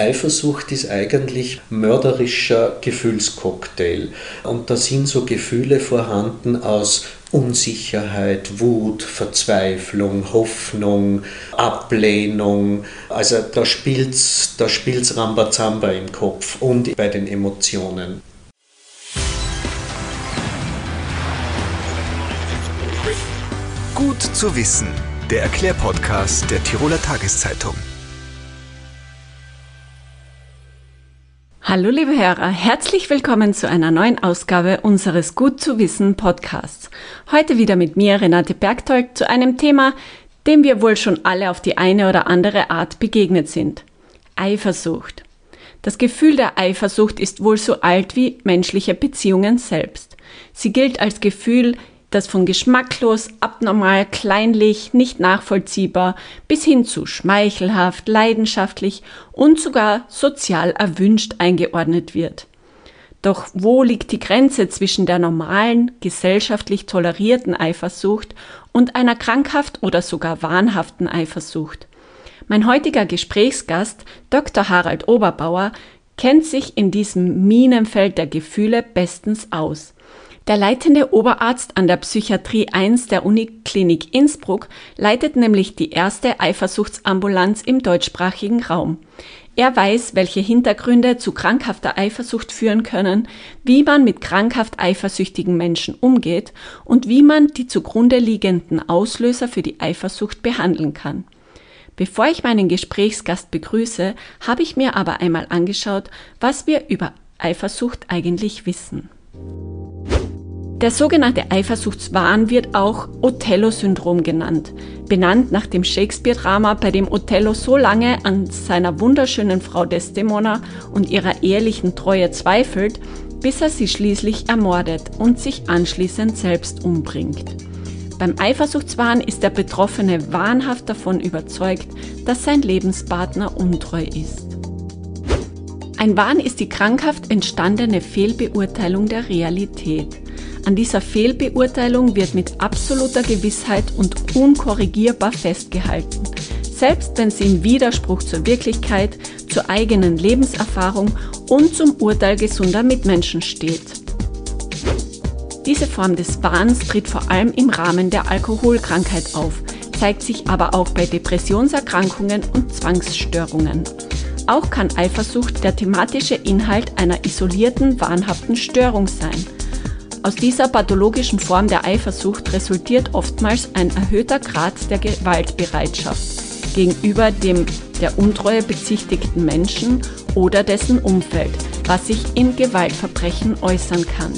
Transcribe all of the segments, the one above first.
Eifersucht ist eigentlich mörderischer Gefühlscocktail. Und da sind so Gefühle vorhanden aus Unsicherheit, Wut, Verzweiflung, Hoffnung, Ablehnung. Also da spielt's, da spielt's Rambazamba im Kopf und bei den Emotionen. Gut zu wissen, der Erklärpodcast der Tiroler Tageszeitung. Hallo liebe Hörer, herzlich willkommen zu einer neuen Ausgabe unseres Gut zu wissen Podcasts. Heute wieder mit mir, Renate Bergtolk, zu einem Thema, dem wir wohl schon alle auf die eine oder andere Art begegnet sind. Eifersucht. Das Gefühl der Eifersucht ist wohl so alt wie menschliche Beziehungen selbst. Sie gilt als Gefühl das von geschmacklos, abnormal, kleinlich, nicht nachvollziehbar bis hin zu schmeichelhaft, leidenschaftlich und sogar sozial erwünscht eingeordnet wird. Doch wo liegt die Grenze zwischen der normalen, gesellschaftlich tolerierten Eifersucht und einer krankhaft oder sogar wahnhaften Eifersucht? Mein heutiger Gesprächsgast, Dr. Harald Oberbauer, kennt sich in diesem Minenfeld der Gefühle bestens aus. Der leitende Oberarzt an der Psychiatrie 1 der Uniklinik Innsbruck leitet nämlich die erste Eifersuchtsambulanz im deutschsprachigen Raum. Er weiß, welche Hintergründe zu krankhafter Eifersucht führen können, wie man mit krankhaft eifersüchtigen Menschen umgeht und wie man die zugrunde liegenden Auslöser für die Eifersucht behandeln kann. Bevor ich meinen Gesprächsgast begrüße, habe ich mir aber einmal angeschaut, was wir über Eifersucht eigentlich wissen. Der sogenannte Eifersuchtswahn wird auch Othello-Syndrom genannt, benannt nach dem Shakespeare-Drama, bei dem Othello so lange an seiner wunderschönen Frau Desdemona und ihrer ehelichen Treue zweifelt, bis er sie schließlich ermordet und sich anschließend selbst umbringt. Beim Eifersuchtswahn ist der Betroffene wahnhaft davon überzeugt, dass sein Lebenspartner untreu ist. Ein Wahn ist die krankhaft entstandene Fehlbeurteilung der Realität. An dieser Fehlbeurteilung wird mit absoluter Gewissheit und unkorrigierbar festgehalten, selbst wenn sie im Widerspruch zur Wirklichkeit, zur eigenen Lebenserfahrung und zum Urteil gesunder Mitmenschen steht. Diese Form des Wahns tritt vor allem im Rahmen der Alkoholkrankheit auf, zeigt sich aber auch bei Depressionserkrankungen und Zwangsstörungen. Auch kann Eifersucht der thematische Inhalt einer isolierten, wahnhaften Störung sein – aus dieser pathologischen Form der Eifersucht resultiert oftmals ein erhöhter Grad der Gewaltbereitschaft gegenüber dem der Untreue bezichtigten Menschen oder dessen Umfeld, was sich in Gewaltverbrechen äußern kann.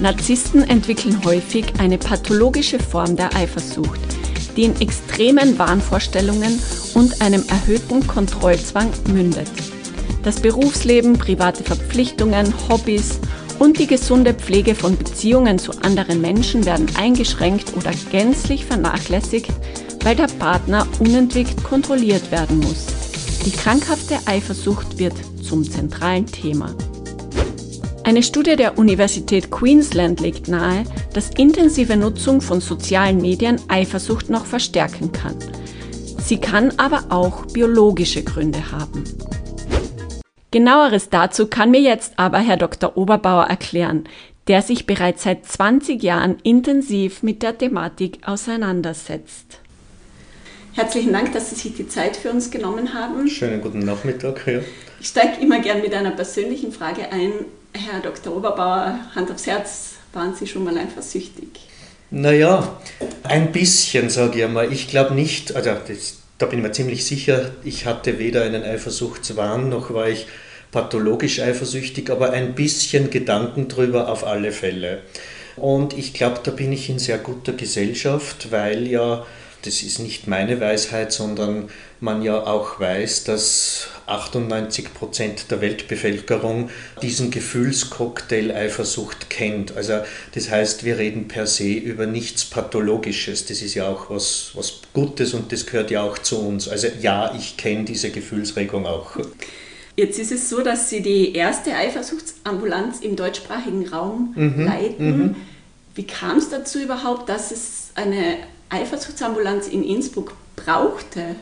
Narzissten entwickeln häufig eine pathologische Form der Eifersucht, die in extremen Wahnvorstellungen und einem erhöhten Kontrollzwang mündet. Das Berufsleben, private Verpflichtungen, Hobbys und die gesunde Pflege von Beziehungen zu anderen Menschen werden eingeschränkt oder gänzlich vernachlässigt, weil der Partner unentwegt kontrolliert werden muss. Die krankhafte Eifersucht wird zum zentralen Thema. Eine Studie der Universität Queensland legt nahe, dass intensive Nutzung von sozialen Medien Eifersucht noch verstärken kann. Sie kann aber auch biologische Gründe haben. Genaueres dazu kann mir jetzt aber Herr Dr. Oberbauer erklären, der sich bereits seit 20 Jahren intensiv mit der Thematik auseinandersetzt. Herzlichen Dank, dass Sie sich die Zeit für uns genommen haben. Schönen guten Nachmittag. Ja. Ich steige immer gern mit einer persönlichen Frage ein. Herr Dr. Oberbauer, Hand aufs Herz, waren Sie schon mal eifersüchtig? Naja, ein bisschen, sage ich einmal. Ich glaube nicht, also das, da bin ich mir ziemlich sicher, ich hatte weder einen Eifersuchtswahn noch war ich pathologisch eifersüchtig, aber ein bisschen Gedanken drüber auf alle Fälle. Und ich glaube, da bin ich in sehr guter Gesellschaft, weil ja, das ist nicht meine Weisheit, sondern man ja auch weiß, dass 98 Prozent der Weltbevölkerung diesen Gefühlscocktail Eifersucht kennt. Also das heißt, wir reden per se über nichts Pathologisches. Das ist ja auch was, was Gutes und das gehört ja auch zu uns. Also ja, ich kenne diese Gefühlsregung auch. Jetzt ist es so, dass Sie die erste Eifersuchtsambulanz im deutschsprachigen Raum mhm, leiten. Mhm. Wie kam es dazu überhaupt, dass es eine Eifersuchtsambulanz in Innsbruck brauchte?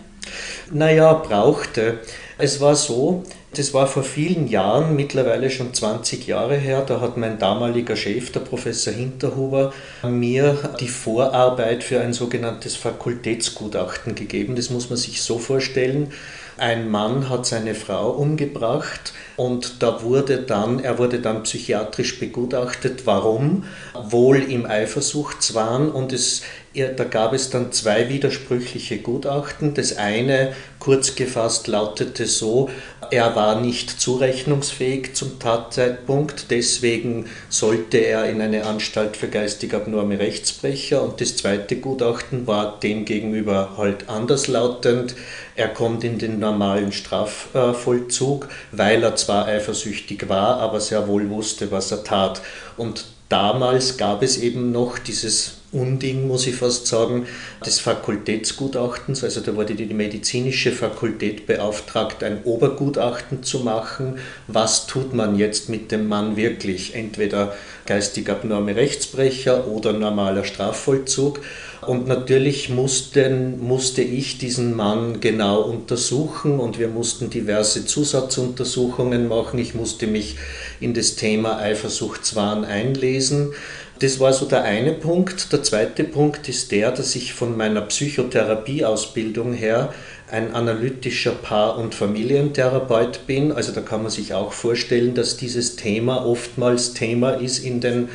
Naja, brauchte. Es war so, das war vor vielen Jahren, mittlerweile schon 20 Jahre her, da hat mein damaliger Chef, der Professor Hinterhuber, mir die Vorarbeit für ein sogenanntes Fakultätsgutachten gegeben. Das muss man sich so vorstellen. Ein Mann hat seine Frau umgebracht und da wurde dann, er wurde dann psychiatrisch begutachtet. Warum? Wohl im Eifersuchtswahn und es, da gab es dann zwei widersprüchliche Gutachten. Das eine, kurz gefasst, lautete so, er war nicht zurechnungsfähig zum Tatzeitpunkt, deswegen sollte er in eine Anstalt für geistig abnorme Rechtsbrecher. Und das zweite Gutachten war demgegenüber halt anderslautend. Er kommt in den normalen Strafvollzug, weil er zwar eifersüchtig war, aber sehr wohl wusste, was er tat. Und damals gab es eben noch dieses Unding, muss ich fast sagen, des Fakultätsgutachtens. Also da wurde die medizinische Fakultät beauftragt, ein Obergutachten zu machen. Was tut man jetzt mit dem Mann wirklich? Entweder geistig abnorme Rechtsbrecher oder normaler Strafvollzug. Und natürlich mussten, musste ich diesen Mann genau untersuchen und wir mussten diverse Zusatzuntersuchungen machen. Ich musste mich in das Thema Eifersuchtswahn einlesen. Das war so der eine Punkt. Der zweite Punkt ist der, dass ich von meiner Psychotherapieausbildung her ein analytischer Paar- und Familientherapeut bin. Also da kann man sich auch vorstellen, dass dieses Thema oftmals Thema ist in den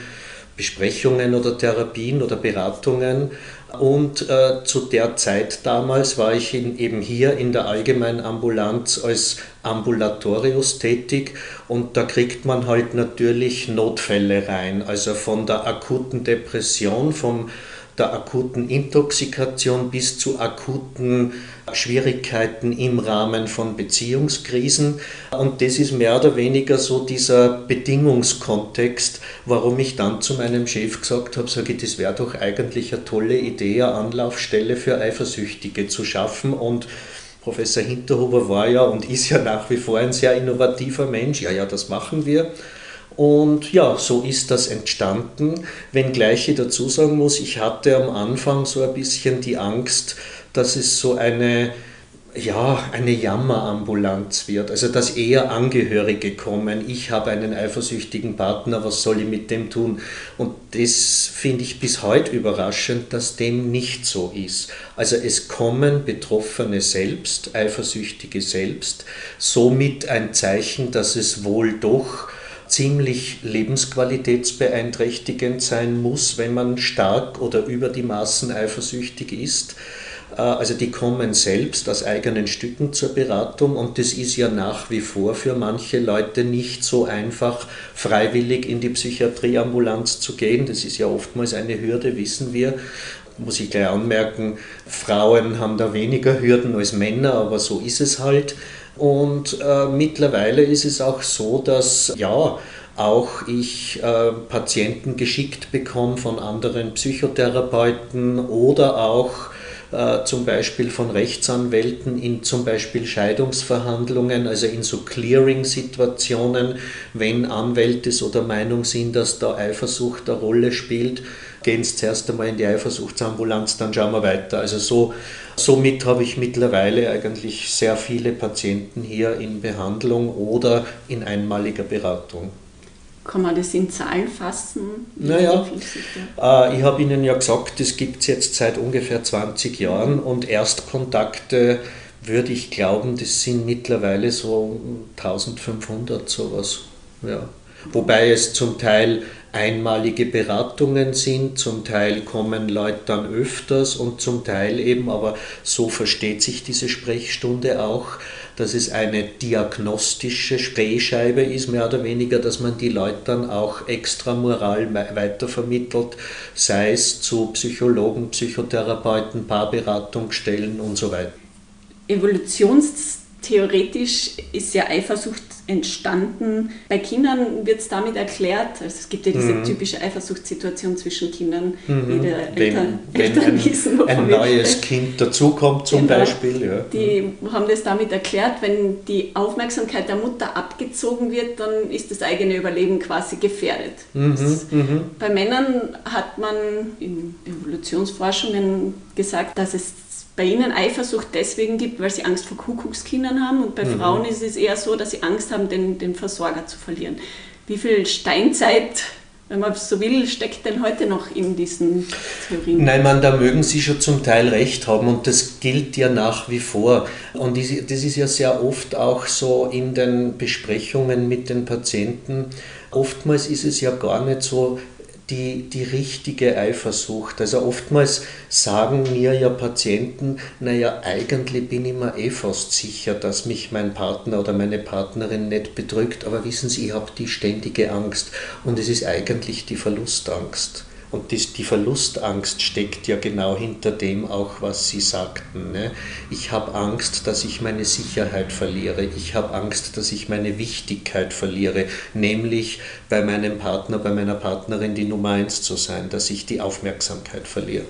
Besprechungen oder Therapien oder Beratungen und äh, zu der Zeit damals war ich in, eben hier in der Allgemeinen Ambulanz als Ambulatorius tätig. Und da kriegt man halt natürlich Notfälle rein, also von der akuten Depression, vom der akuten Intoxikation bis zu akuten Schwierigkeiten im Rahmen von Beziehungskrisen. Und das ist mehr oder weniger so dieser Bedingungskontext, warum ich dann zu meinem Chef gesagt habe, sage ich, das wäre doch eigentlich eine tolle Idee, eine Anlaufstelle für Eifersüchtige zu schaffen. Und Professor Hinterhuber war ja und ist ja nach wie vor ein sehr innovativer Mensch. Ja, ja, das machen wir. Und ja, so ist das entstanden. Wenngleich ich dazu sagen muss, ich hatte am Anfang so ein bisschen die Angst, dass es so eine, ja, eine Jammerambulanz wird. Also dass eher Angehörige kommen, ich habe einen eifersüchtigen Partner, was soll ich mit dem tun? Und das finde ich bis heute überraschend, dass dem nicht so ist. Also es kommen Betroffene selbst, Eifersüchtige selbst, somit ein Zeichen, dass es wohl doch ziemlich lebensqualitätsbeeinträchtigend sein muss, wenn man stark oder über die Maßen eifersüchtig ist. Äh, also die kommen selbst aus eigenen Stücken zur Beratung und das ist ja nach wie vor für manche Leute nicht so einfach, freiwillig in die Psychiatrieambulanz zu gehen. Das ist ja oftmals eine Hürde, wissen wir. Muss ich gleich anmerken, Frauen haben da weniger Hürden als Männer, aber so ist es halt. Und äh, mittlerweile ist es auch so, dass ja, auch ich äh, Patienten geschickt bekomme von anderen Psychotherapeuten oder auch äh, zum Beispiel von Rechtsanwälten in zum Beispiel Scheidungsverhandlungen, also in so Clearing-Situationen, wenn Anwälte so der Meinung sind, dass da Eifersucht eine Rolle spielt, gehen sie zuerst einmal in die Eifersuchtsambulanz, dann schauen wir weiter. Also so, somit habe ich mittlerweile eigentlich sehr viele Patienten hier in Behandlung oder in einmaliger Beratung. Kann man das in Zahlen fassen? Naja, äh, ich habe Ihnen ja gesagt, das gibt es jetzt seit ungefähr 20 Jahren und Erstkontakte würde ich glauben, das sind mittlerweile so 1500 sowas. Ja. Wobei es zum Teil einmalige Beratungen sind, zum Teil kommen Leute dann öfters und zum Teil eben, aber so versteht sich diese Sprechstunde auch, dass es eine diagnostische Drehscheibe ist, mehr oder weniger, dass man die Leute dann auch extramoral weitervermittelt, sei es zu Psychologen, Psychotherapeuten, Paarberatungsstellen und so weiter. Evolutionstheoretisch ist ja Eifersucht entstanden. Bei Kindern wird es damit erklärt, also es gibt ja diese mhm. typische Eifersuchtssituation zwischen Kindern, mhm. wie der Eltern, wenn, Eltern wenn ein, wissen, ein neues wir, Kind dazukommt zum genau, Beispiel. Ja. Die mhm. haben das damit erklärt, wenn die Aufmerksamkeit der Mutter abgezogen wird, dann ist das eigene Überleben quasi gefährdet. Mhm. Das, mhm. bei Männern hat man in Evolutionsforschungen gesagt, dass es bei Ihnen Eifersucht deswegen gibt, weil Sie Angst vor Kuckuckskindern haben und bei mhm. Frauen ist es eher so, dass sie Angst haben, den, den Versorger zu verlieren. Wie viel Steinzeit wenn man so will, steckt denn heute noch in diesen Theorien? Nein, man, da mögen Sie schon zum Teil recht haben und das gilt ja nach wie vor. Und das ist ja sehr oft auch so in den Besprechungen mit den Patienten. Oftmals ist es ja gar nicht so die, die richtige Eifersucht. Also oftmals sagen mir ja Patienten, naja, eigentlich bin ich mir eh fast sicher, dass mich mein Partner oder meine Partnerin nicht bedrückt, aber wissen Sie, ich habe die ständige Angst und es ist eigentlich die Verlustangst. Und die, die Verlustangst steckt ja genau hinter dem auch, was Sie sagten. Ne? Ich habe Angst, dass ich meine Sicherheit verliere. Ich habe Angst, dass ich meine Wichtigkeit verliere, nämlich bei meinem Partner, bei meiner Partnerin die Nummer eins zu sein, dass ich die Aufmerksamkeit verliere.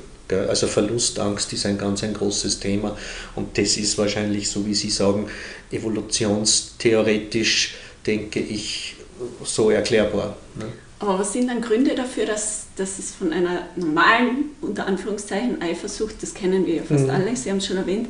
Also Verlustangst ist ein ganz ein großes Thema und das ist wahrscheinlich, so wie Sie sagen, evolutionstheoretisch, denke ich, so erklärbar. Ne? Aber was sind dann Gründe dafür, dass, dass es von einer normalen, unter Anführungszeichen, Eifersucht, das kennen wir ja fast mhm. alle, Sie haben es schon erwähnt,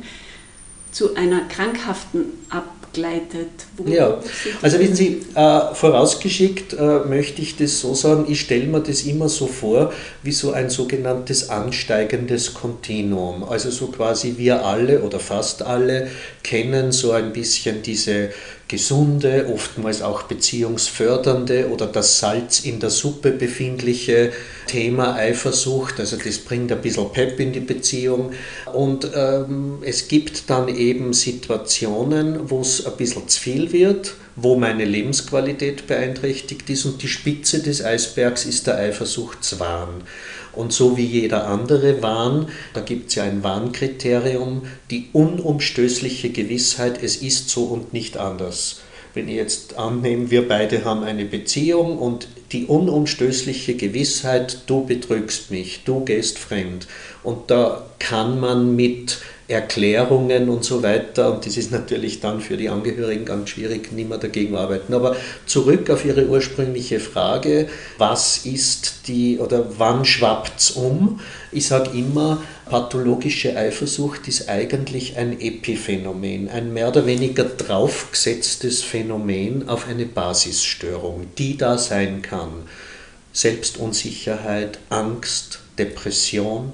zu einer krankhaften abgleitet? Wo ja, also wissen Sie, äh, vorausgeschickt äh, möchte ich das so sagen, ich stelle mir das immer so vor, wie so ein sogenanntes ansteigendes Kontinuum. Also so quasi wir alle oder fast alle kennen so ein bisschen diese gesunde, oftmals auch beziehungsfördernde oder das Salz in der Suppe befindliche Thema Eifersucht. Also das bringt ein bisschen Pep in die Beziehung. Und ähm, es gibt dann eben Situationen, wo es ein bisschen zu viel wird, wo meine Lebensqualität beeinträchtigt ist und die Spitze des Eisbergs ist der Eifersuchtswahn. Und so wie jeder andere Wahn, da gibt es ja ein Warnkriterium, die unumstößliche Gewissheit, es ist so und nicht anders. Wenn ich jetzt annehme, wir beide haben eine Beziehung und die unumstößliche Gewissheit, du betrügst mich, du gehst fremd. Und da kann man mit Erklärungen und so weiter. Und das ist natürlich dann für die Angehörigen ganz schwierig, nicht mehr dagegen arbeiten. Aber zurück auf Ihre ursprüngliche Frage, was ist die oder wann schwappt es um? Ich sage immer, pathologische Eifersucht ist eigentlich ein Epiphänomen, ein mehr oder weniger draufgesetztes Phänomen auf eine Basisstörung, die da sein kann. Selbstunsicherheit, Angst, Depression,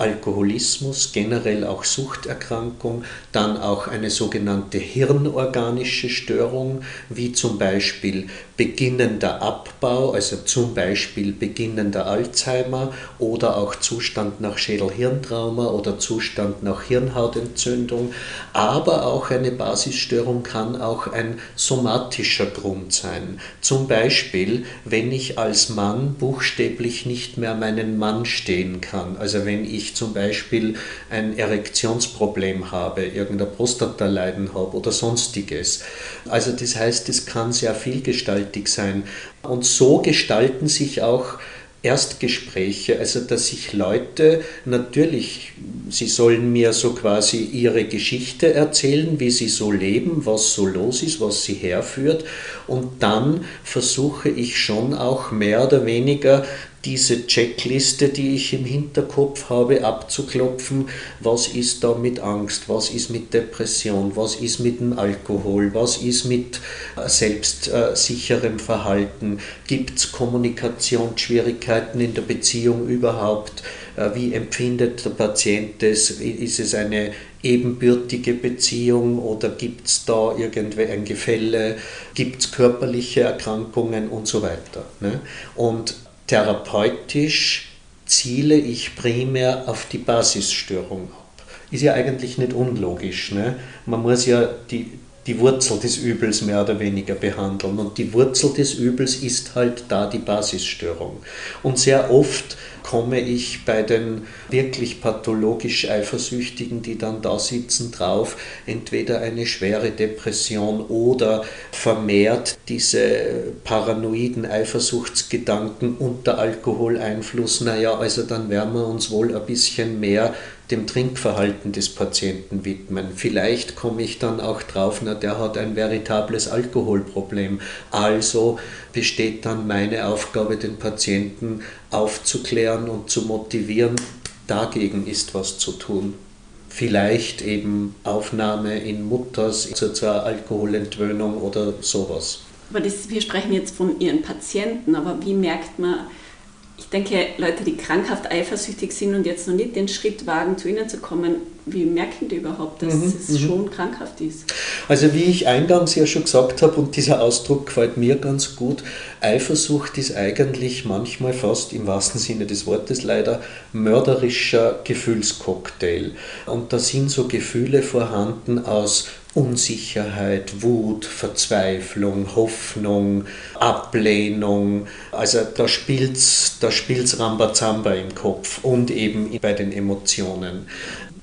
Alkoholismus, generell auch Suchterkrankung, dann auch eine sogenannte hirnorganische Störung, wie zum Beispiel beginnender Abbau, also zum Beispiel beginnender Alzheimer oder auch Zustand nach Schädelhirntrauma oder Zustand nach Hirnhautentzündung, aber auch eine Basisstörung kann auch ein somatischer Grund sein. Zum Beispiel, wenn ich als Mann buchstäblich nicht mehr meinen Mann stehen kann, also wenn ich zum Beispiel ein Erektionsproblem habe, irgendein Prostataleiden habe oder sonstiges. Also das heißt, es kann sehr vielgestaltig sein. Und so gestalten sich auch Erstgespräche, also dass sich Leute natürlich, sie sollen mir so quasi ihre Geschichte erzählen, wie sie so leben, was so los ist, was sie herführt und dann versuche ich schon auch mehr oder weniger diese Checkliste, die ich im Hinterkopf habe, abzuklopfen, was ist da mit Angst, was ist mit Depression, was ist mit dem Alkohol, was ist mit äh, selbstsicherem Verhalten, gibt es Kommunikationsschwierigkeiten in der Beziehung überhaupt, äh, wie empfindet der Patient das, ist es eine ebenbürtige Beziehung oder gibt es da irgendwie ein Gefälle, gibt es körperliche Erkrankungen und so weiter. Ne? Und therapeutisch ziele ich primär auf die Basisstörung ab. Ist ja eigentlich nicht unlogisch. Ne? Man muss ja die, die Wurzel des Übels mehr oder weniger behandeln. Und die Wurzel des Übels ist halt da die Basisstörung. Und sehr oft komme ich bei den wirklich pathologisch Eifersüchtigen, die dann da sitzen, drauf, entweder eine schwere Depression oder vermehrt diese paranoiden Eifersuchtsgedanken unter Alkoholeinfluss. Naja, also dann werden wir uns wohl ein bisschen mehr dem Trinkverhalten des Patienten widmen. Vielleicht komme ich dann auch drauf, na, der hat ein veritables Alkoholproblem. Also besteht dann meine Aufgabe, den Patienten aufzuklären und zu motivieren, dagegen ist was zu tun. vielleicht eben Aufnahme in Mutters zur, zur Alkoholentwöhnung oder sowas. Aber das, wir sprechen jetzt von Ihren Patienten, aber wie merkt man, ich denke, Leute, die krankhaft eifersüchtig sind und jetzt noch nicht den Schritt wagen, zu Ihnen zu kommen, wie merken die überhaupt, dass mhm, es mhm. schon krankhaft ist? Also wie ich eingangs ja schon gesagt habe, und dieser Ausdruck gefällt mir ganz gut, Eifersucht ist eigentlich manchmal fast im wahrsten Sinne des Wortes leider mörderischer Gefühlscocktail. Und da sind so Gefühle vorhanden aus Unsicherheit, Wut, Verzweiflung, Hoffnung, Ablehnung. Also da spielt es da spielt's Rambazamba im Kopf und eben bei den Emotionen.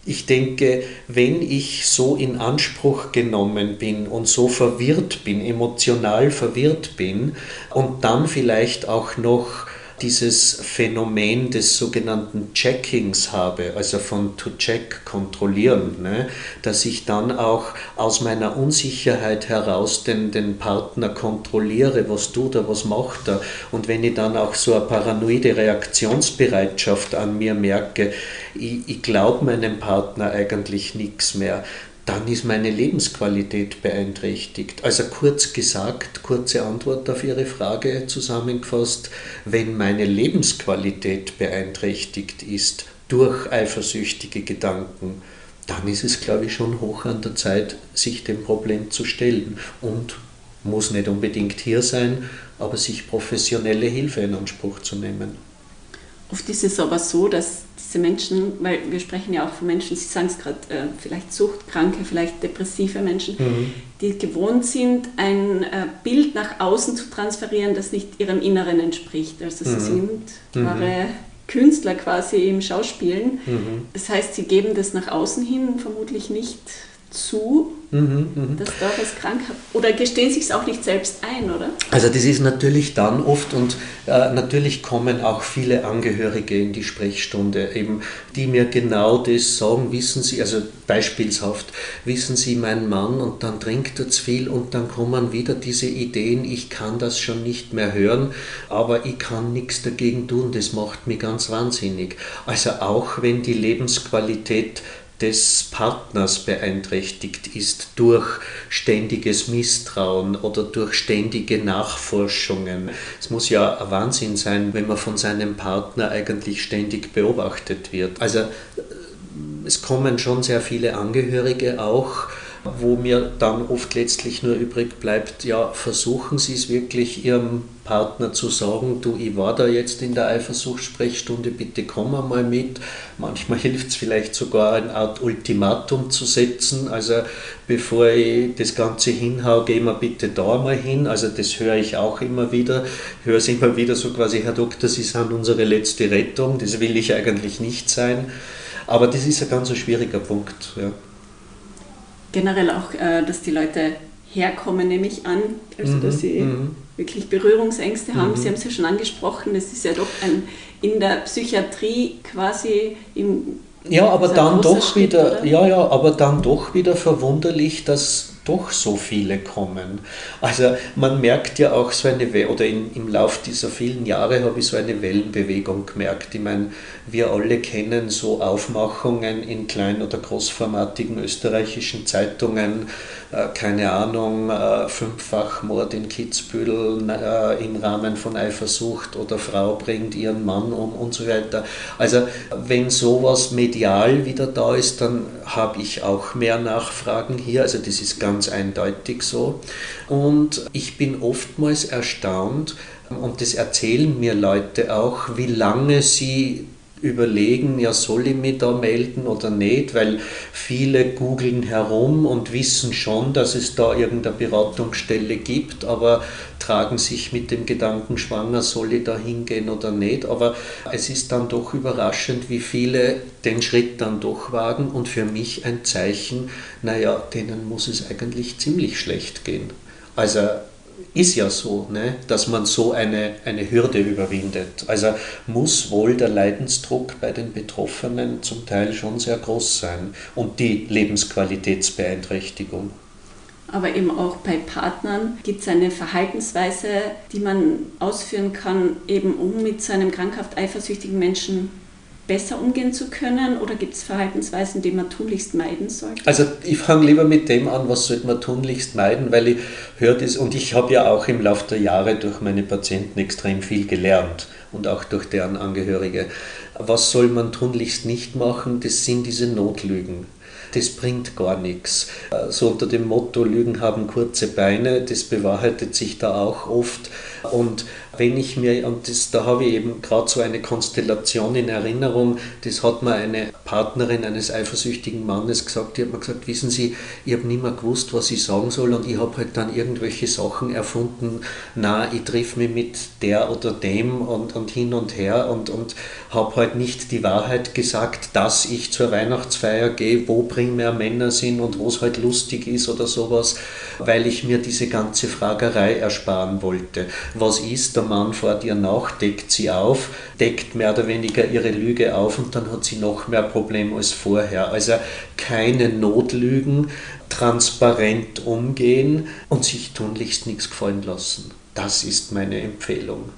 Ich denke, wenn ich so in Anspruch genommen bin und so verwirrt bin, emotional verwirrt bin und dann vielleicht auch noch dieses Phänomen des sogenannten Checkings habe, also von to check kontrollieren, ne? dass ich dann auch aus meiner Unsicherheit heraus den, den Partner kontrolliere, was tut er, was macht er. Und wenn ich dann auch so eine paranoide Reaktionsbereitschaft an mir merke, ich, ich glaube meinem Partner eigentlich nichts mehr, dann ist meine Lebensqualität beeinträchtigt. Also kurz gesagt, kurze Antwort auf Ihre Frage zusammengefasst, wenn meine Lebensqualität beeinträchtigt ist durch eifersüchtige Gedanken, dann ist es, glaube ich, schon hoch an der Zeit, sich dem Problem zu stellen und muss nicht unbedingt hier sein, aber sich professionelle Hilfe in Anspruch zu nehmen. Oft ist es aber so, dass diese Menschen, weil wir sprechen ja auch von Menschen, Sie sagen es gerade, äh, vielleicht Suchtkranke, vielleicht depressive Menschen, mhm. die gewohnt sind, ein äh, Bild nach außen zu transferieren, das nicht ihrem Inneren entspricht. Also sie mhm. sind mhm. wahre Künstler quasi im Schauspielen. Mhm. Das heißt, sie geben das nach außen hin vermutlich nicht zu, mhm, mhm, dass da was krank. Oder gestehen sich es auch nicht selbst ein, oder? Also das ist natürlich dann oft und äh, natürlich kommen auch viele Angehörige in die Sprechstunde, eben, die mir genau das sagen, wissen Sie, also beispielshaft, wissen Sie, mein Mann und dann trinkt er zu viel und dann kommen wieder diese Ideen, ich kann das schon nicht mehr hören, aber ich kann nichts dagegen tun, das macht mich ganz wahnsinnig. Also auch wenn die Lebensqualität des Partners beeinträchtigt ist durch ständiges Misstrauen oder durch ständige Nachforschungen. Es muss ja ein Wahnsinn sein, wenn man von seinem Partner eigentlich ständig beobachtet wird. Also es kommen schon sehr viele Angehörige auch wo mir dann oft letztlich nur übrig bleibt, ja, versuchen Sie es wirklich Ihrem Partner zu sagen, du, ich war da jetzt in der Eifersuchtssprechstunde, bitte komm einmal mit. Manchmal hilft es vielleicht sogar, eine Art Ultimatum zu setzen, also bevor ich das Ganze hinhau, gehen wir bitte da mal hin. Also das höre ich auch immer wieder, höre es immer wieder so quasi, Herr Doktor, Sie sind unsere letzte Rettung, das will ich eigentlich nicht sein. Aber das ist ein ganz schwieriger Punkt. Ja generell auch, äh, dass die Leute herkommen, nehme ich an, also mhm. dass sie mhm. wirklich Berührungsängste haben. Mhm. Sie haben es ja schon angesprochen, das ist ja doch ein, in der Psychiatrie quasi im ja, aber dann doch Schritt, wieder, oder? ja, ja, aber dann doch wieder verwunderlich, dass doch so viele kommen. Also man merkt ja auch so eine, oder in, im Lauf dieser vielen Jahre habe ich so eine Wellenbewegung gemerkt. Ich meine, wir alle kennen so Aufmachungen in klein- oder großformatigen österreichischen Zeitungen, äh, keine Ahnung, äh, Fünffachmord in Kitzbühel äh, im Rahmen von Eifersucht oder Frau bringt ihren Mann um und so weiter. Also wenn sowas medial wieder da ist, dann habe ich auch mehr Nachfragen hier. Also das ist ganz eindeutig so. Und ich bin oftmals erstaunt, und das erzählen mir Leute auch, wie lange sie überlegen, ja, soll ich mich da melden oder nicht, weil viele googeln herum und wissen schon, dass es da irgendeine Beratungsstelle gibt, aber tragen sich mit dem Gedanken schwanger, soll ich da hingehen oder nicht. Aber es ist dann doch überraschend, wie viele den Schritt dann doch wagen und für mich ein Zeichen, naja, denen muss es eigentlich ziemlich schlecht gehen. Also ist ja so, ne, dass man so eine, eine Hürde überwindet. Also muss wohl der Leidensdruck bei den Betroffenen zum Teil schon sehr groß sein und die Lebensqualitätsbeeinträchtigung. Aber eben auch bei Partnern gibt es eine Verhaltensweise, die man ausführen kann, eben um mit so einem krankhaft eifersüchtigen Menschen besser umgehen zu können oder gibt es Verhaltensweisen, die man tunlichst meiden sollte? Also ich fange lieber mit dem an, was sollte man tunlichst meiden, weil ich höre das und ich habe ja auch im Laufe der Jahre durch meine Patienten extrem viel gelernt und auch durch deren Angehörige. Was soll man tunlichst nicht machen? Das sind diese Notlügen das bringt gar nichts. So unter dem Motto, Lügen haben kurze Beine, das bewahrheitet sich da auch oft. Und wenn ich mir, und das, da habe ich eben gerade so eine Konstellation in Erinnerung, das hat mir eine Partnerin eines eifersüchtigen Mannes gesagt, die hat mir gesagt, wissen Sie, ich habe nicht mehr gewusst, was ich sagen soll und ich habe halt dann irgendwelche Sachen erfunden, na, ich treffe mich mit der oder dem und, und hin und her und, und habe halt nicht die Wahrheit gesagt, dass ich zur Weihnachtsfeier gehe, wo primär Männer sind und wo es halt lustig ist oder sowas, weil ich mir diese ganze Fragerei ersparen wollte. Was ist, der Mann vor dir nach, deckt sie auf, deckt mehr oder weniger ihre Lüge auf und dann hat sie noch mehr Probleme als vorher. Also keine Notlügen, transparent umgehen und sich tunlichst nichts gefallen lassen. Das ist meine Empfehlung.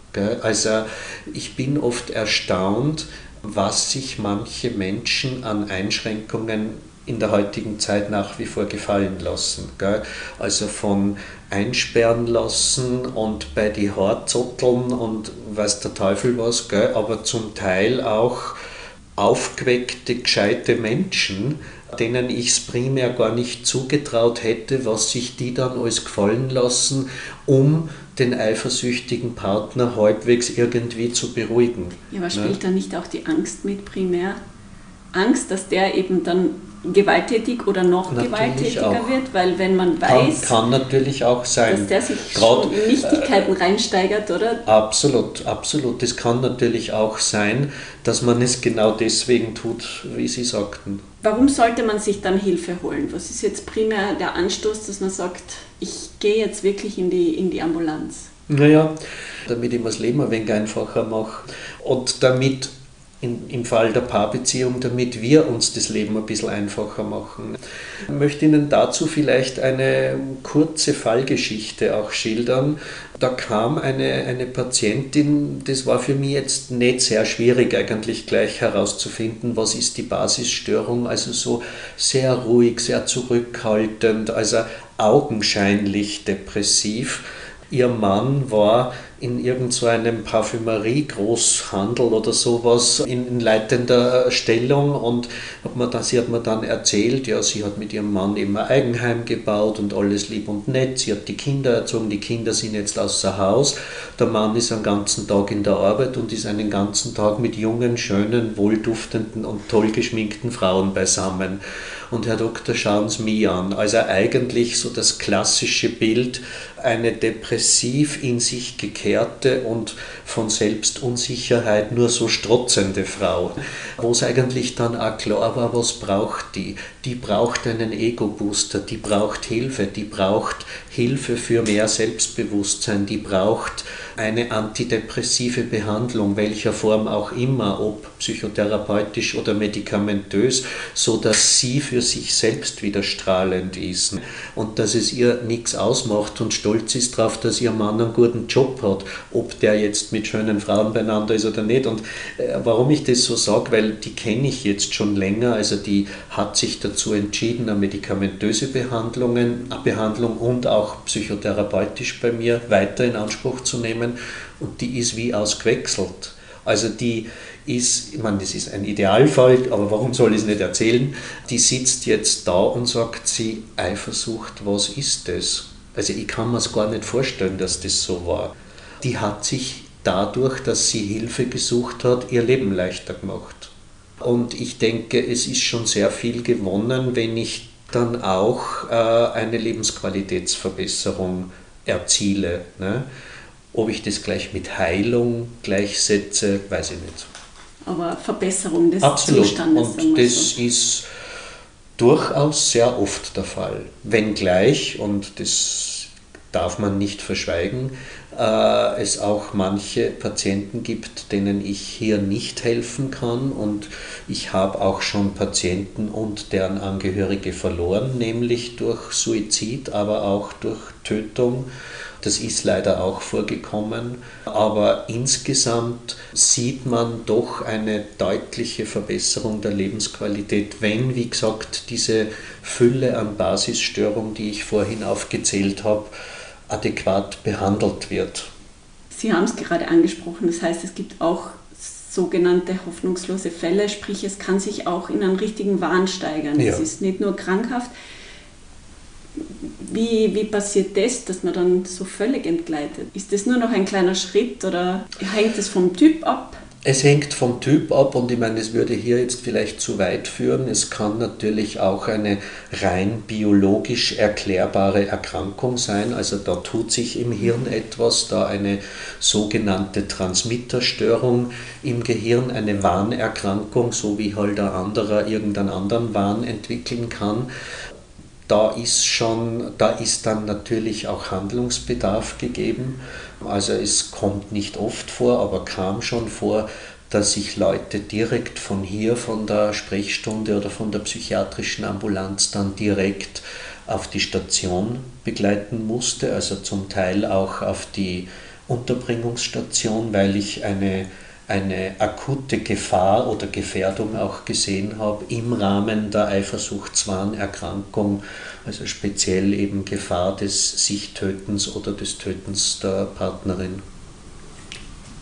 Also ich bin oft erstaunt, was sich manche Menschen an Einschränkungen in der heutigen Zeit nach wie vor gefallen lassen. Gell? Also von einsperren lassen und bei die Haarzetteln und weiß der Teufel was, gell? aber zum Teil auch aufgeweckte, gescheite Menschen, denen ich es primär gar nicht zugetraut hätte, was sich die dann alles gefallen lassen, um den eifersüchtigen Partner halbwegs irgendwie zu beruhigen. Ja, aber spielt ne? da nicht auch die Angst mit primär? Angst, dass der eben dann gewalttätig oder noch natürlich gewalttätiger auch. wird, weil wenn man weiß, kann, kann, natürlich auch sein, dass der sich Grad, schon in Nichtigkeiten äh, reinsteigert, oder? Absolut, absolut. Das kann natürlich auch sein, dass man es genau deswegen tut, wie Sie sagten. Warum sollte man sich dann Hilfe holen? Was ist jetzt primär der Anstoß, dass man sagt, ich gehe jetzt wirklich in die, in die Ambulanz? Naja, damit ich mir das Leben ein wenig einfacher mache und damit in, im Fall der Paarbeziehung, damit wir uns das Leben ein bisschen einfacher machen. Ich möchte Ihnen dazu vielleicht eine kurze Fallgeschichte auch schildern. Da kam eine, eine Patientin, das war für mich jetzt nicht sehr schwierig eigentlich gleich herauszufinden, was ist die Basisstörung, also so sehr ruhig, sehr zurückhaltend, also augenscheinlich depressiv. Ihr Mann war in irgendeinem so Parfümerie-Großhandel oder sowas in, in, leitender Stellung und hat mir das, sie hat mir dann erzählt, ja, sie hat mit ihrem Mann immer Eigenheim gebaut und alles lieb und nett, sie hat die Kinder erzogen, die Kinder sind jetzt außer Haus, der Mann ist einen ganzen Tag in der Arbeit und ist einen ganzen Tag mit jungen, schönen, wohlduftenden und toll geschminkten Frauen beisammen. Und Herr Doktor, schauen Sie mich an. Also eigentlich so das klassische Bild, eine depressiv in sich gekehrte und von Selbstunsicherheit nur so strotzende Frau, wo es eigentlich dann auch klar war, was braucht die? Die braucht einen Ego-Booster, die braucht Hilfe, die braucht Hilfe für mehr Selbstbewusstsein, die braucht eine antidepressive Behandlung, welcher Form auch immer, ob psychotherapeutisch oder medikamentös, so dass sie für sich selbst wieder strahlend ist und dass es ihr nichts ausmacht und stolz ist darauf, dass ihr Mann einen guten Job hat, ob der jetzt mit schönen Frauen beieinander ist oder nicht. Und äh, warum ich das so sage, weil die kenne ich jetzt schon länger, also die hat sich dazu entschieden, eine medikamentöse Behandlung und auch psychotherapeutisch bei mir weiter in Anspruch zu nehmen gekommen und die ist wie ausgewechselt. Also die ist, ich meine, das ist ein Idealfall, aber warum soll ich es nicht erzählen? Die sitzt jetzt da und sagt sie, Eifersucht, was ist das? Also ich kann mir es gar nicht vorstellen, dass das so war. Die hat sich dadurch, dass sie Hilfe gesucht hat, ihr Leben leichter gemacht. Und ich denke, es ist schon sehr viel gewonnen, wenn ich dann auch äh, eine Lebensqualitätsverbesserung erziele. Ne? Ob ich das gleich mit Heilung gleichsetze, weiß ich nicht. Aber Verbesserung des Absolut. Zustandes. Und das so. ist durchaus sehr oft der Fall. Wenngleich, und das darf man nicht verschweigen, äh, es auch manche Patienten gibt, denen ich hier nicht helfen kann. Und ich habe auch schon Patienten und deren Angehörige verloren, nämlich durch Suizid, aber auch durch Tötung Das ist leider auch vorgekommen. Aber insgesamt sieht man doch eine deutliche Verbesserung der Lebensqualität, wenn, wie gesagt, diese Fülle an Basisstörungen, die ich vorhin aufgezählt habe, adäquat behandelt wird. Sie haben es gerade angesprochen, das heißt, es gibt auch sogenannte hoffnungslose Fälle, sprich es kann sich auch in einen richtigen Wahn steigern. Ja. Es ist nicht nur krankhaft. Wie, wie passiert das, dass man dann so völlig entgleitet? Ist das nur noch ein kleiner Schritt oder hängt es vom Typ ab? Es hängt vom Typ ab und ich meine, es würde hier jetzt vielleicht zu weit führen. Es kann natürlich auch eine rein biologisch erklärbare Erkrankung sein. Also da tut sich im Hirn etwas, da eine sogenannte Transmitterstörung im Gehirn, eine Warnerkrankung, so wie halt ein anderer irgendeinen anderen Wahn entwickeln kann da ist schon, da ist dann natürlich auch Handlungsbedarf gegeben. Also es kommt nicht oft vor, aber kam schon vor, dass ich Leute direkt von hier, von der Sprechstunde oder von der psychiatrischen Ambulanz dann direkt auf die Station begleiten musste, also zum Teil auch auf die Unterbringungsstation, weil ich eine eine akute Gefahr oder Gefährdung auch gesehen habe im Rahmen der Eifersuchtswahnerkrankung, also speziell eben Gefahr des Sichtötens oder des Tötens der Partnerin.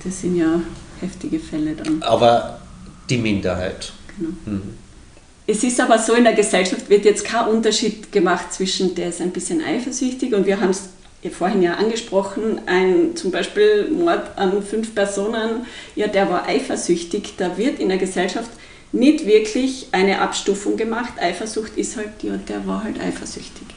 Das sind ja heftige Fälle dann. Aber die Minderheit. Genau. Mhm. Es ist aber so, in der Gesellschaft wird jetzt kein Unterschied gemacht zwischen der ist ein bisschen eifersüchtig und wir haben es vorhin ja angesprochen, ein zum Beispiel Mord an fünf Personen, ja, der war eifersüchtig. Da wird in der Gesellschaft nicht wirklich eine Abstufung gemacht. Eifersucht ist halt, ja, der war halt eifersüchtig.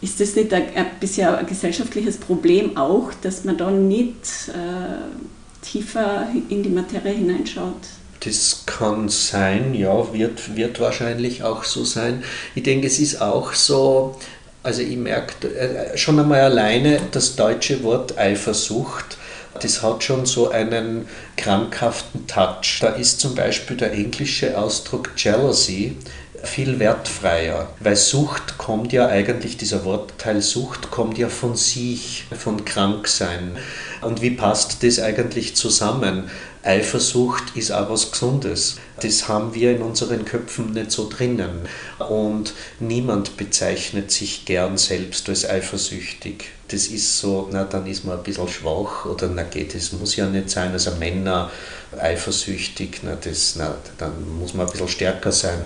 Ist das nicht ein, ein bisher ein gesellschaftliches Problem auch, dass man da nicht äh, tiefer in die Materie hineinschaut? Das kann sein, ja, wird, wird wahrscheinlich auch so sein. Ich denke, es ist auch so, also ich merke äh, schon einmal alleine das deutsche Wort Eifersucht, das hat schon so einen krankhaften Touch. Da ist zum Beispiel der englische Ausdruck Jealousy viel wertfreier, weil Sucht kommt ja eigentlich, dieser Wortteil Sucht kommt ja von sich, von Kranksein. Und wie passt das eigentlich zusammen? Eifersucht ist auch was Gesundes. Das haben wir in unseren Köpfen nicht so drinnen. Und niemand bezeichnet sich gern selbst als eifersüchtig. Das ist so, na dann ist man ein bisschen schwach oder na geht, das muss ja nicht sein. Also Männer eifersüchtig, na, das, na, dann muss man ein bisschen stärker sein.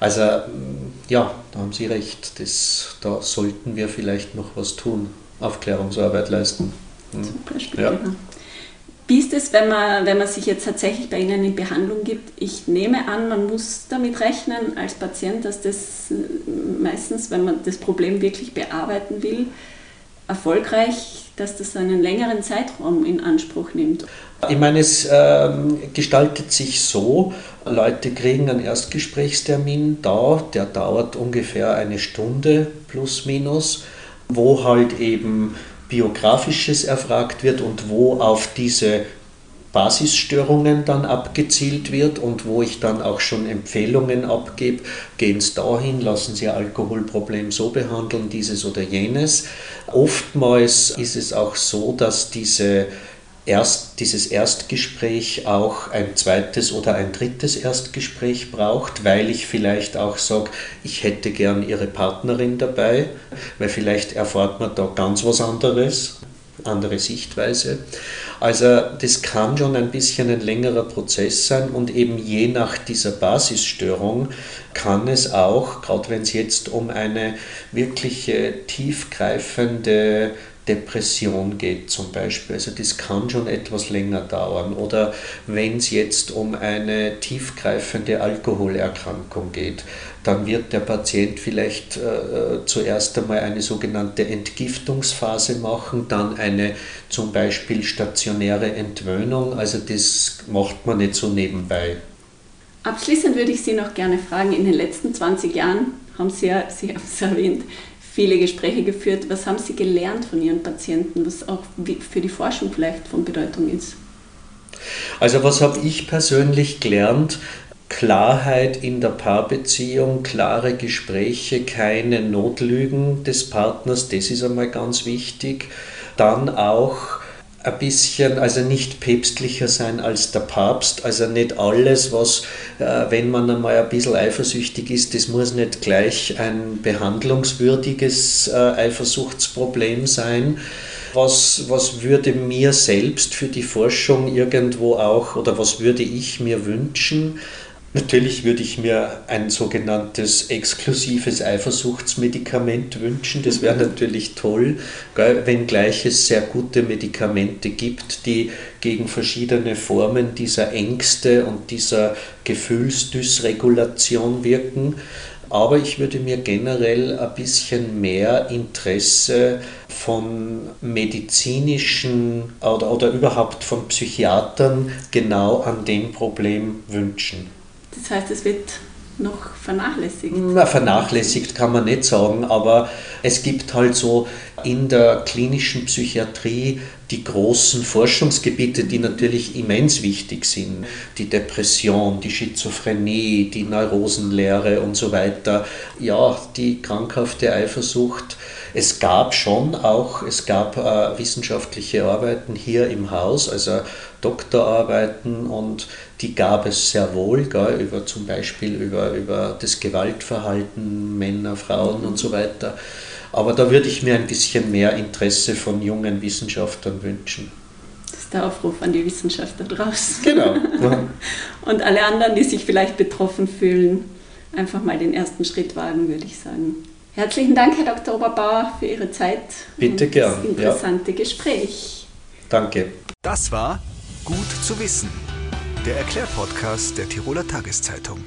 Also ja, da haben Sie recht, das, da sollten wir vielleicht noch was tun, Aufklärungsarbeit leisten. Hm. Zum Beispiel, ja. Wie ist es, wenn man, wenn man sich jetzt tatsächlich bei Ihnen in Behandlung gibt? Ich nehme an, man muss damit rechnen als Patient, dass das meistens, wenn man das Problem wirklich bearbeiten will, erfolgreich, dass das einen längeren Zeitraum in Anspruch nimmt. Ich meine, es äh, gestaltet sich so, Leute kriegen einen Erstgesprächstermin da, der dauert ungefähr eine Stunde plus minus, wo halt eben biografisches erfragt wird und wo auf diese Basisstörungen dann abgezielt wird und wo ich dann auch schon Empfehlungen abgebe, gehen Sie dahin, lassen Sie Ihr Alkoholproblem so behandeln, dieses oder jenes. Oftmals ist es auch so, dass diese erst, dieses Erstgespräch auch ein zweites oder ein drittes Erstgespräch braucht, weil ich vielleicht auch sage, ich hätte gern Ihre Partnerin dabei, weil vielleicht erfahrt man da ganz was anderes, andere Sichtweise. Also das kann schon ein bisschen ein längerer Prozess sein und eben je nach dieser Basisstörung kann es auch, gerade wenn es jetzt um eine wirkliche tiefgreifende Depression geht zum Beispiel. Also das kann schon etwas länger dauern. Oder wenn es jetzt um eine tiefgreifende Alkoholerkrankung geht, dann wird der Patient vielleicht äh, zuerst einmal eine sogenannte Entgiftungsphase machen, dann eine zum Beispiel stationäre Entwöhnung. Also das macht man nicht so nebenbei. Abschließend würde ich Sie noch gerne fragen, in den letzten 20 Jahren haben Sie ja, Sie haben es erwähnt, viele Gespräche geführt. Was haben Sie gelernt von Ihren Patienten, was auch für die Forschung vielleicht von Bedeutung ist? Also was habe ich persönlich gelernt? Klarheit in der Paarbeziehung, klare Gespräche, keine Notlügen des Partners, das ist einmal ganz wichtig. Dann auch ein bisschen, also nicht päpstlicher sein als der Papst, also nicht alles, was, äh, wenn man einmal ein bisschen eifersüchtig ist, das muss nicht gleich ein behandlungswürdiges äh, Eifersuchtsproblem sein. Was, was würde mir selbst für die Forschung irgendwo auch, oder was würde ich mir wünschen? Natürlich würde ich mir ein sogenanntes exklusives Eifersuchtsmedikament wünschen. Das wäre natürlich toll, wenngleich es sehr gute Medikamente gibt, die gegen verschiedene Formen dieser Ängste und dieser Gefühlsdysregulation wirken. Aber ich würde mir generell ein bisschen mehr Interesse von medizinischen oder, oder überhaupt von Psychiatern genau an dem Problem wünschen. Das heißt, es wird noch vernachlässigt? Na, vernachlässigt kann man nicht sagen, aber es gibt halt so in der klinischen Psychiatrie die großen Forschungsgebiete, die natürlich immens wichtig sind. Die Depression, die Schizophrenie, die Neurosenlehre und so weiter. Ja, die krankhafte Eifersucht. Es gab schon auch, es gab äh, wissenschaftliche Arbeiten hier im Haus, also Doktorarbeiten und die gab es sehr wohl, gell, über zum Beispiel über, über das Gewaltverhalten Männer, Frauen und so weiter. Aber da würde ich mir ein bisschen mehr Interesse von jungen Wissenschaftlern wünschen. Das ist der Aufruf an die Wissenschaftler draußen. Genau. und alle anderen, die sich vielleicht betroffen fühlen, einfach mal den ersten Schritt wagen, würde ich sagen. Herzlichen Dank, Herr Dr. Oberbauer, für Ihre Zeit. Bitte und gern. Das interessante ja. Gespräch. Danke. Das war Gut zu wissen, der Erklärpodcast der Tiroler Tageszeitung.